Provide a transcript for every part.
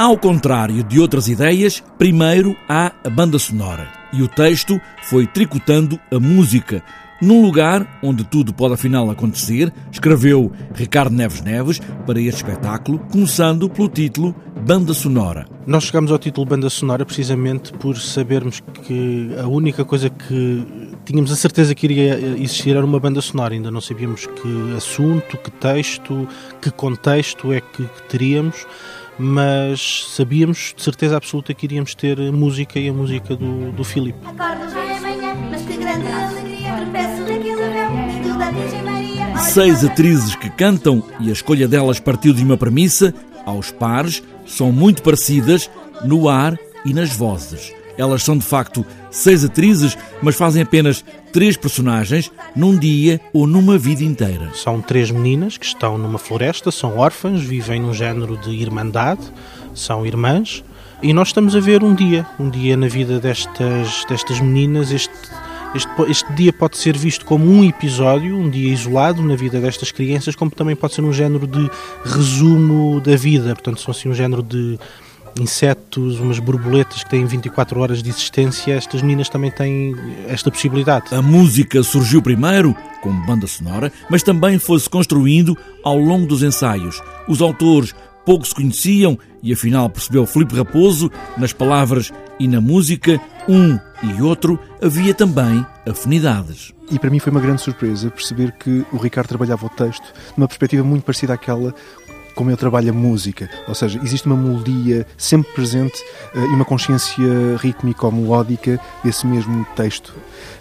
Ao contrário de outras ideias, primeiro há a banda sonora e o texto foi tricotando a música. Num lugar onde tudo pode afinal acontecer, escreveu Ricardo Neves Neves para este espetáculo, começando pelo título Banda Sonora. Nós chegamos ao título Banda Sonora precisamente por sabermos que a única coisa que tínhamos a certeza que iria existir era uma banda sonora. Ainda não sabíamos que assunto, que texto, que contexto é que teríamos mas sabíamos de certeza absoluta que iríamos ter música e a música do, do Filipe. Seis atrizes que cantam e a escolha delas partiu de uma premissa, aos pares, são muito parecidas no ar e nas vozes. Elas são de facto seis atrizes, mas fazem apenas três personagens num dia ou numa vida inteira. São três meninas que estão numa floresta, são órfãs, vivem num género de irmandade, são irmãs, e nós estamos a ver um dia, um dia na vida destas, destas meninas. Este, este, este dia pode ser visto como um episódio, um dia isolado na vida destas crianças, como também pode ser um género de resumo da vida. Portanto, são assim um género de insetos, umas borboletas que têm 24 horas de existência, estas meninas também têm esta possibilidade. A música surgiu primeiro como banda sonora, mas também foi-se construindo ao longo dos ensaios. Os autores pouco se conheciam e afinal percebeu Filipe Raposo, nas palavras e na música, um e outro, havia também afinidades. E para mim foi uma grande surpresa perceber que o Ricardo trabalhava o texto numa perspectiva muito parecida àquela como eu trabalho a música, ou seja, existe uma melodia sempre presente uh, e uma consciência rítmica ou melódica desse mesmo texto.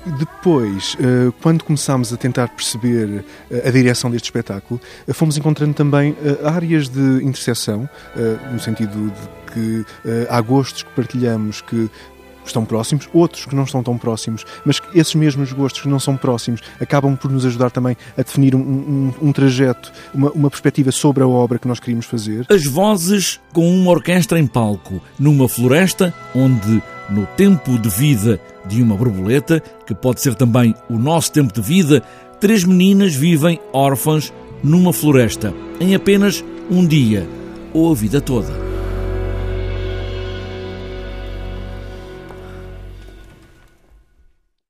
Depois, uh, quando começámos a tentar perceber uh, a direção deste espetáculo, fomos encontrando também áreas de interseção, no sentido de que há gostos que partilhamos que estão próximos, outros que não estão tão próximos, mas que esses mesmos gostos que não são próximos acabam por nos ajudar também a definir um, um, um trajeto, uma, uma perspectiva sobre a obra que nós queríamos fazer. As vozes com uma orquestra em palco, numa floresta onde no tempo de vida de uma borboleta, que pode ser também o nosso tempo de vida, três meninas vivem órfãs numa floresta, em apenas um dia ou a vida toda.